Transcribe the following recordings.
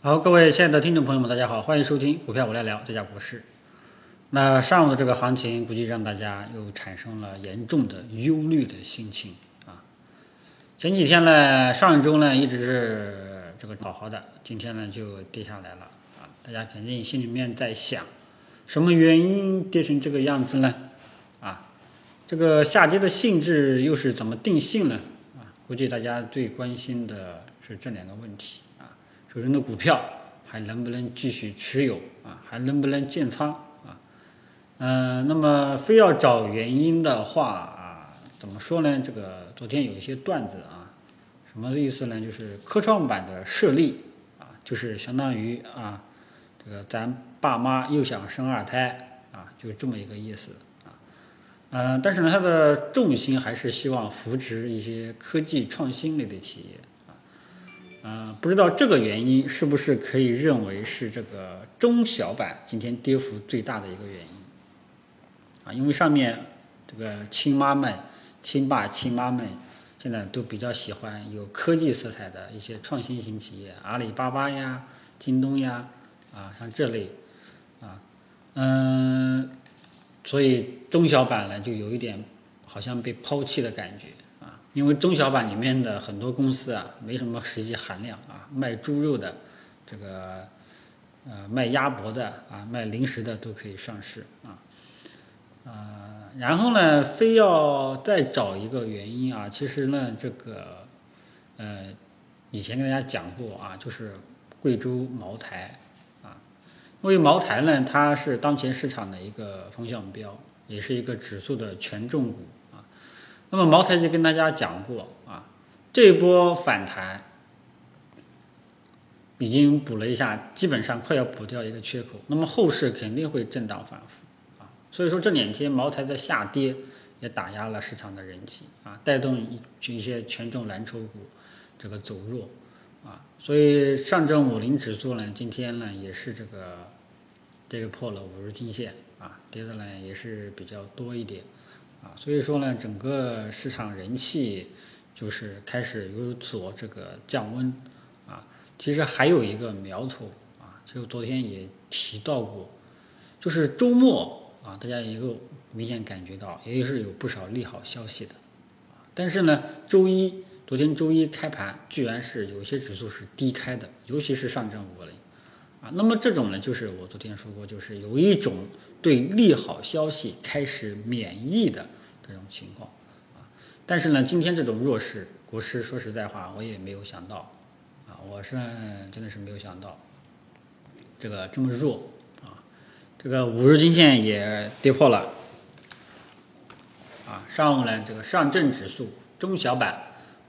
好，各位亲爱的听众朋友们，大家好，欢迎收听股票我来聊，这家股市。那上午的这个行情，估计让大家又产生了严重的忧虑的心情啊。前几天呢，上一周呢一直是这个好好的，今天呢就跌下来了啊。大家肯定心里面在想，什么原因跌成这个样子呢？啊，这个下跌的性质又是怎么定性呢？啊，估计大家最关心的是这两个问题。有人的股票还能不能继续持有啊？还能不能建仓啊？嗯，那么非要找原因的话啊，怎么说呢？这个昨天有一些段子啊，什么意思呢？就是科创板的设立啊，就是相当于啊，这个咱爸妈又想生二胎啊，就这么一个意思啊。嗯，但是呢，它的重心还是希望扶持一些科技创新类的企业。嗯，不知道这个原因是不是可以认为是这个中小板今天跌幅最大的一个原因啊？因为上面这个亲妈们、亲爸、亲妈们现在都比较喜欢有科技色彩的一些创新型企业，阿里巴巴呀、京东呀啊，像这类啊，嗯，所以中小板呢就有一点好像被抛弃的感觉。因为中小板里面的很多公司啊，没什么实际含量啊，卖猪肉的，这个，呃，卖鸭脖的啊，卖零食的都可以上市啊，啊，然后呢，非要再找一个原因啊，其实呢，这个，呃，以前跟大家讲过啊，就是贵州茅台啊，因为茅台呢，它是当前市场的一个风向标，也是一个指数的权重股。那么茅台就跟大家讲过啊，这波反弹已经补了一下，基本上快要补掉一个缺口。那么后市肯定会震荡反复啊，所以说这两天茅台的下跌也打压了市场的人气啊，带动一一些权重蓝筹股这个走弱啊，所以上证五零指数呢，今天呢也是这个这个破了五日均线啊，跌的呢也是比较多一点。啊，所以说呢，整个市场人气就是开始有所这个降温啊。其实还有一个苗头啊，就昨天也提到过，就是周末啊，大家也有明显感觉到，也是有不少利好消息的啊。但是呢，周一昨天周一开盘，居然是有些指数是低开的，尤其是上证五零啊。那么这种呢，就是我昨天说过，就是有一种。对利好消息开始免疫的这种情况啊，但是呢，今天这种弱势，国师说实在话，我也没有想到啊，我是真的是没有想到这个这么弱啊，这个五日均线也跌破了啊，上午呢，这个上证指数、中小板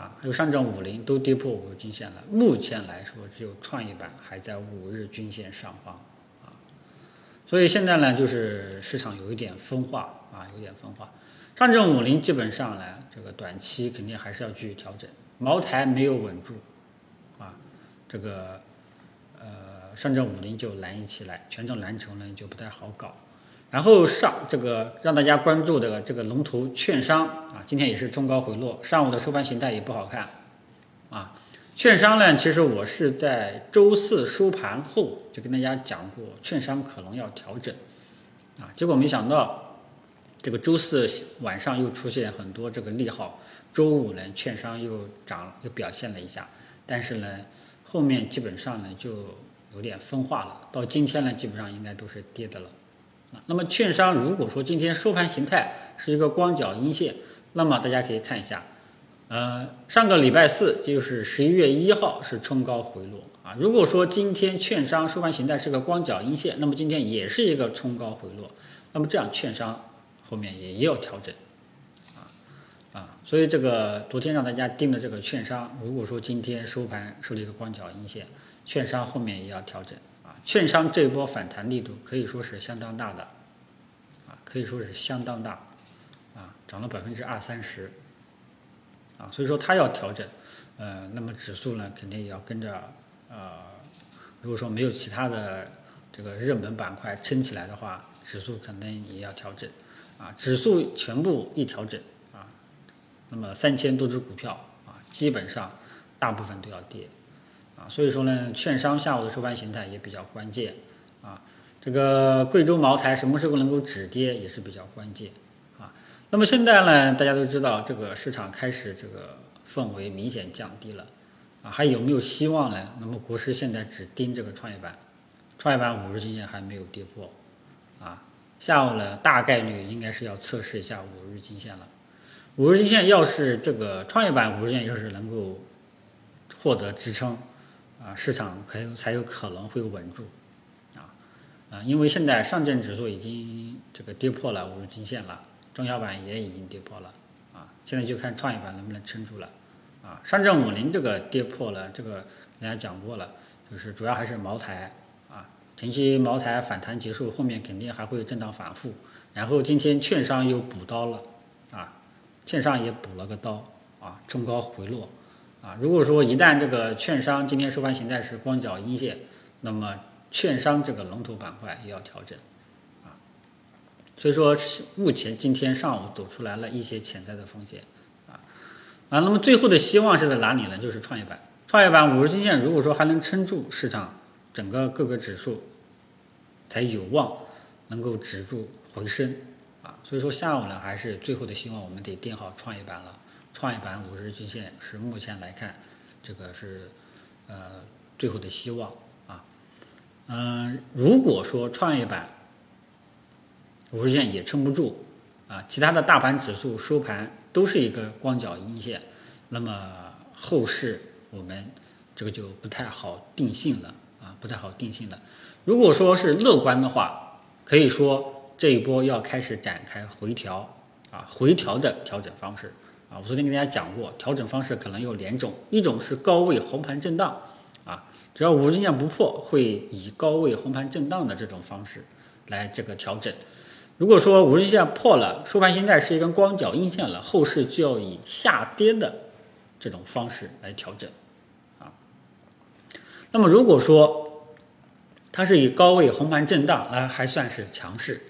啊，还有上证五零都跌破五日均线了，目前来说，只有创业板还在五日均线上方。啊所以现在呢，就是市场有一点分化啊，有点分化。上证五零基本上呢，这个短期肯定还是要继续调整。茅台没有稳住，啊，这个呃，上证五零就难以起来，权重蓝筹呢就不太好搞。然后上这个让大家关注的这个龙头券商啊，今天也是冲高回落，上午的收盘形态也不好看，啊。券商呢，其实我是在周四收盘后就跟大家讲过，券商可能要调整，啊，结果没想到这个周四晚上又出现很多这个利好，周五呢，券商又涨又表现了一下，但是呢，后面基本上呢就有点分化了，到今天呢，基本上应该都是跌的了，那么券商如果说今天收盘形态是一个光脚阴线，那么大家可以看一下。呃，上个礼拜四就是十一月一号是冲高回落啊。如果说今天券商收盘形态是个光脚阴线，那么今天也是一个冲高回落，那么这样券商后面也要调整啊啊。所以这个昨天让大家盯的这个券商，如果说今天收盘收了一个光脚阴线，券商后面也要调整。券商这一波反弹力度可以说是相当大的啊，可以说是相当大啊，涨了百分之二三十。啊，所以说它要调整，呃，那么指数呢肯定也要跟着，呃，如果说没有其他的这个热门板块撑起来的话，指数肯定也要调整，啊，指数全部一调整，啊，那么三千多只股票啊，基本上大部分都要跌，啊，所以说呢，券商下午的收盘形态也比较关键啊。这个贵州茅台什么时候能够止跌也是比较关键啊。那么现在呢，大家都知道这个市场开始这个氛围明显降低了啊，还有没有希望呢？那么国师现在只盯这个创业板，创业板五日均线还没有跌破啊。下午呢，大概率应该是要测试一下五日均线了。五日均线要是这个创业板五日线要是能够获得支撑，啊，市场可有才有可能会稳住，啊，啊，因为现在上证指数已经这个跌破了五日均线了，中小板也已经跌破了，啊，现在就看创业板能不能撑住了，啊，上证五零这个跌破了，这个人家讲过了，就是主要还是茅台。啊前期茅台反弹结束，后面肯定还会震荡反复。然后今天券商又补刀了，啊，券商也补了个刀，啊，冲高回落，啊，如果说一旦这个券商今天收盘形态是光脚阴线，那么券商这个龙头板块也要调整，啊，所以说目前今天上午走出来了一些潜在的风险，啊，啊，那么最后的希望是在哪里呢？就是创业板，创业板五日均线如果说还能撑住市场整个各个指数。才有望能够止住回升啊，所以说下午呢还是最后的希望，我们得定好创业板了。创业板五日均线是目前来看，这个是呃最后的希望啊。嗯，如果说创业板五日线也撑不住啊，其他的大盘指数收盘都是一个光脚阴线，那么后市我们这个就不太好定性了啊，不太好定性了。如果说是乐观的话，可以说这一波要开始展开回调啊，回调的调整方式啊。我昨天跟大家讲过，调整方式可能有两种，一种是高位红盘震荡啊，只要五日线不破，会以高位红盘震荡的这种方式来这个调整。如果说五日线破了，收盘形态是一根光脚阴线了，后市就要以下跌的这种方式来调整啊。那么如果说，它是以高位红盘震荡，那还算是强势，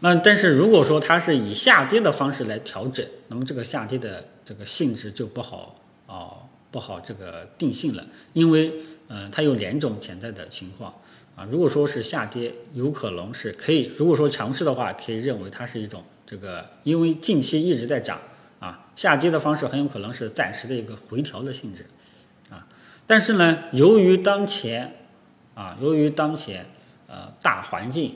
那但是如果说它是以下跌的方式来调整，那么这个下跌的这个性质就不好啊，不好这个定性了，因为嗯，它有两种潜在的情况啊。如果说是下跌，有可能是可以；如果说强势的话，可以认为它是一种这个，因为近期一直在涨啊，下跌的方式很有可能是暂时的一个回调的性质啊。但是呢，由于当前啊，由于当前呃大环境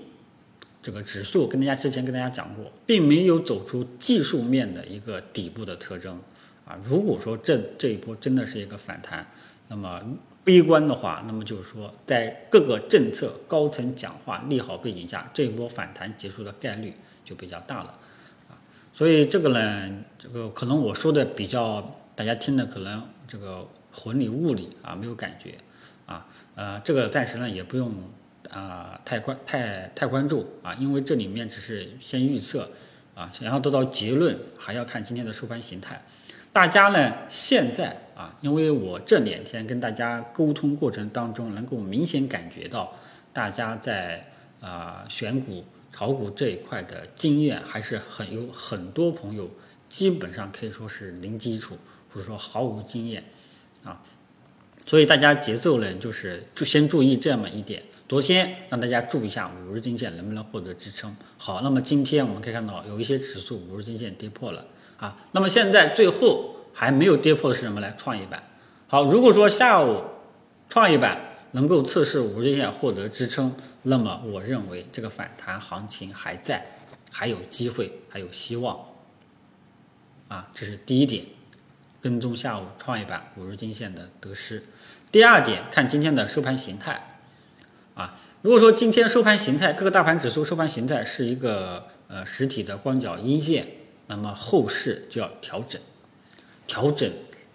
这个指数跟大家之前跟大家讲过，并没有走出技术面的一个底部的特征啊。如果说这这一波真的是一个反弹，那么悲观的话，那么就是说在各个政策高层讲话利好背景下，这一波反弹结束的概率就比较大了啊。所以这个呢，这个可能我说的比较大家听的可能这个魂里雾里啊，没有感觉。啊，呃，这个暂时呢也不用啊太关太太关注啊，因为这里面只是先预测啊，想要得到结论，还要看今天的收盘形态。大家呢现在啊，因为我这两天跟大家沟通过程当中，能够明显感觉到大家在啊选股炒股这一块的经验还是很有很多朋友基本上可以说是零基础或者说毫无经验啊。所以大家节奏呢，就是就先注意这么一点。昨天让大家注意一下五日均线能不能获得支撑。好，那么今天我们可以看到有一些指数五日均线跌破了啊。那么现在最后还没有跌破的是什么呢？创业板。好，如果说下午创业板能够测试五日均线获得支撑，那么我认为这个反弹行情还在，还有机会，还有希望。啊，这是第一点。跟踪下午创业板五日均线的得失。第二点，看今天的收盘形态，啊，如果说今天收盘形态各个大盘指数收盘形态是一个呃实体的光脚阴线，那么后市就要调整，调整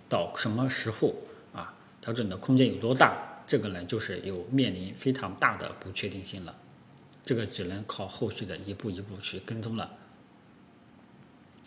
到什么时候啊？调整的空间有多大？这个呢，就是有面临非常大的不确定性了，这个只能靠后续的一步一步去跟踪了，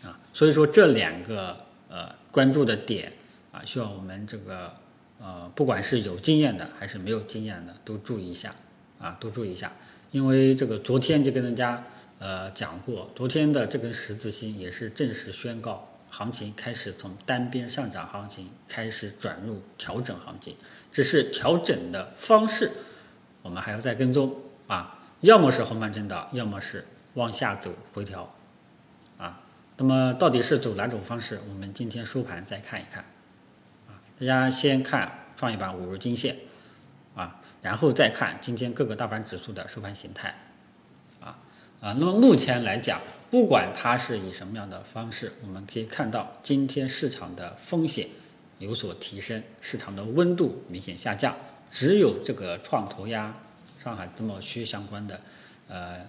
啊，所以说这两个。呃，关注的点啊，希望我们这个呃，不管是有经验的还是没有经验的，都注意一下啊，都注意一下。因为这个昨天就跟大家呃讲过，昨天的这根十字星也是正式宣告行情开始从单边上涨行情开始转入调整行情，只是调整的方式，我们还要再跟踪啊，要么是横盘震荡，要么是往下走回调。那么到底是走哪种方式？我们今天收盘再看一看啊。大家先看创业板五日均线啊，然后再看今天各个大盘指数的收盘形态啊啊。那么目前来讲，不管它是以什么样的方式，我们可以看到今天市场的风险。有所提升，市场的温度明显下降。只有这个创投呀、上海自贸区相关的，呃，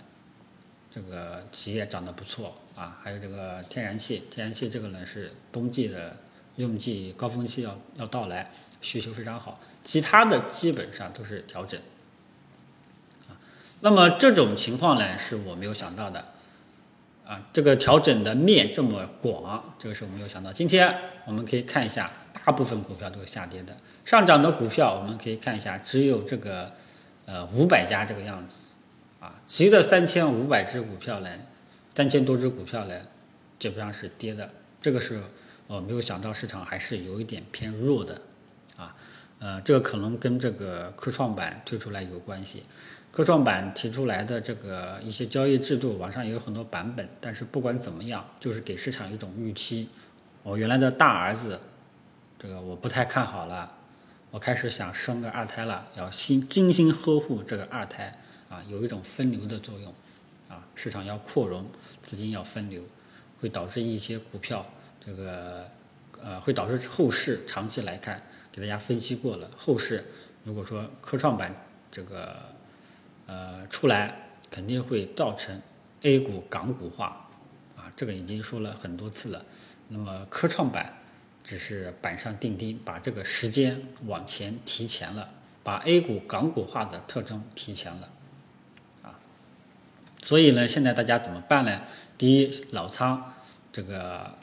这个企业涨得不错啊。还有这个天然气，天然气这个呢是冬季的用季高峰期要要到来，需求非常好。其他的基本上都是调整啊。那么这种情况呢，是我没有想到的。啊，这个调整的面这么广，这个是我没有想到。今天我们可以看一下，大部分股票都是下跌的，上涨的股票我们可以看一下，只有这个呃五百家这个样子，啊，其余的三千五百只股票呢，三千多只股票呢，基本上是跌的。这个是我没有想到，市场还是有一点偏弱的，啊，呃，这个可能跟这个科创板推出来有关系。科创板提出来的这个一些交易制度，网上也有很多版本。但是不管怎么样，就是给市场一种预期。我原来的大儿子，这个我不太看好了，我开始想生个二胎了，要心精心呵护这个二胎啊，有一种分流的作用啊，市场要扩容，资金要分流，会导致一些股票这个呃，会导致后市长期来看，给大家分析过了，后市如果说科创板这个。呃，出来肯定会造成 A 股港股化，啊，这个已经说了很多次了。那么科创板只是板上钉钉，把这个时间往前提前了，把 A 股港股化的特征提前了，所以呢，现在大家怎么办呢？第一，老仓这个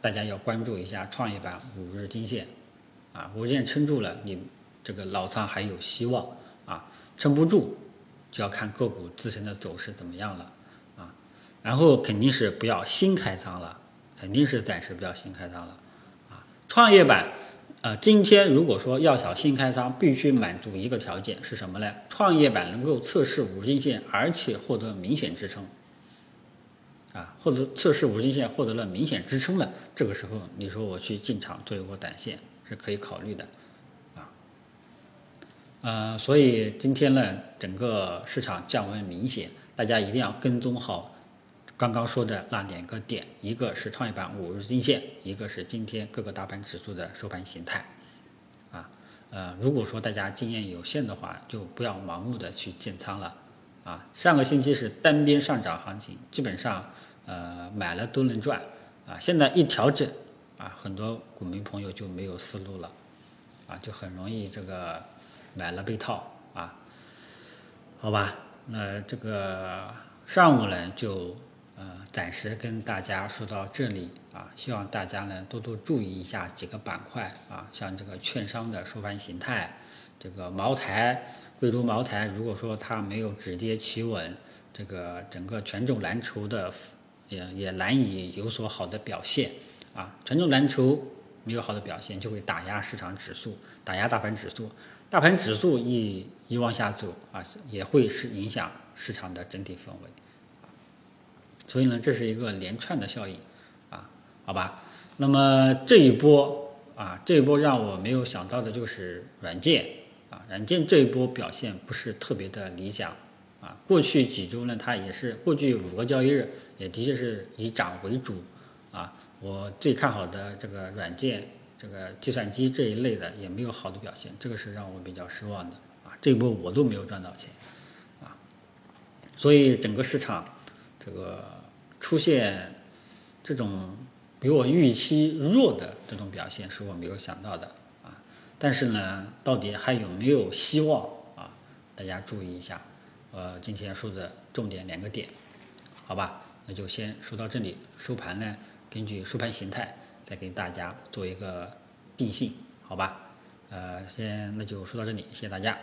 大家要关注一下创业板五日均线，啊，五日线撑住了，你这个老仓还有希望，啊，撑不住。就要看个股自身的走势怎么样了，啊，然后肯定是不要新开仓了，肯定是暂时不要新开仓了，啊，创业板，呃，今天如果说要想新开仓，必须满足一个条件是什么呢？创业板能够测试五日均线，而且获得明显支撑，啊，获得测试五日均线获得了明显支撑了，这个时候你说我去进场做一波短线是可以考虑的。啊呃，所以今天呢，整个市场降温明显，大家一定要跟踪好刚刚说的那两个点，一个是创业板五日均线，一个是今天各个大盘指数的收盘形态。啊，呃，如果说大家经验有限的话，就不要盲目的去建仓了。啊，上个星期是单边上涨行情，基本上呃买了都能赚。啊，现在一调整，啊，很多股民朋友就没有思路了，啊，就很容易这个。买了被套啊，好吧，那这个上午呢就呃暂时跟大家说到这里啊，希望大家呢多多注意一下几个板块啊，像这个券商的收盘形态，这个茅台、贵州茅台，如果说它没有止跌企稳，这个整个权重蓝筹的也也难以有所好的表现啊，权重蓝筹。没有好的表现，就会打压市场指数，打压大盘指数。大盘指数一一往下走啊，也会是影响市场的整体氛围。所以呢，这是一个连串的效应啊，好吧。那么这一波啊，这一波让我没有想到的就是软件啊，软件这一波表现不是特别的理想啊。过去几周呢，它也是过去五个交易日也的确是以涨为主啊。我最看好的这个软件，这个计算机这一类的也没有好的表现，这个是让我比较失望的啊！这一波我都没有赚到钱啊，所以整个市场这个出现这种比我预期弱的这种表现，是我没有想到的啊！但是呢，到底还有没有希望啊？大家注意一下，呃，今天说的重点两个点，好吧？那就先说到这里，收盘呢？根据收盘形态，再给大家做一个定性，好吧？呃，先那就说到这里，谢谢大家。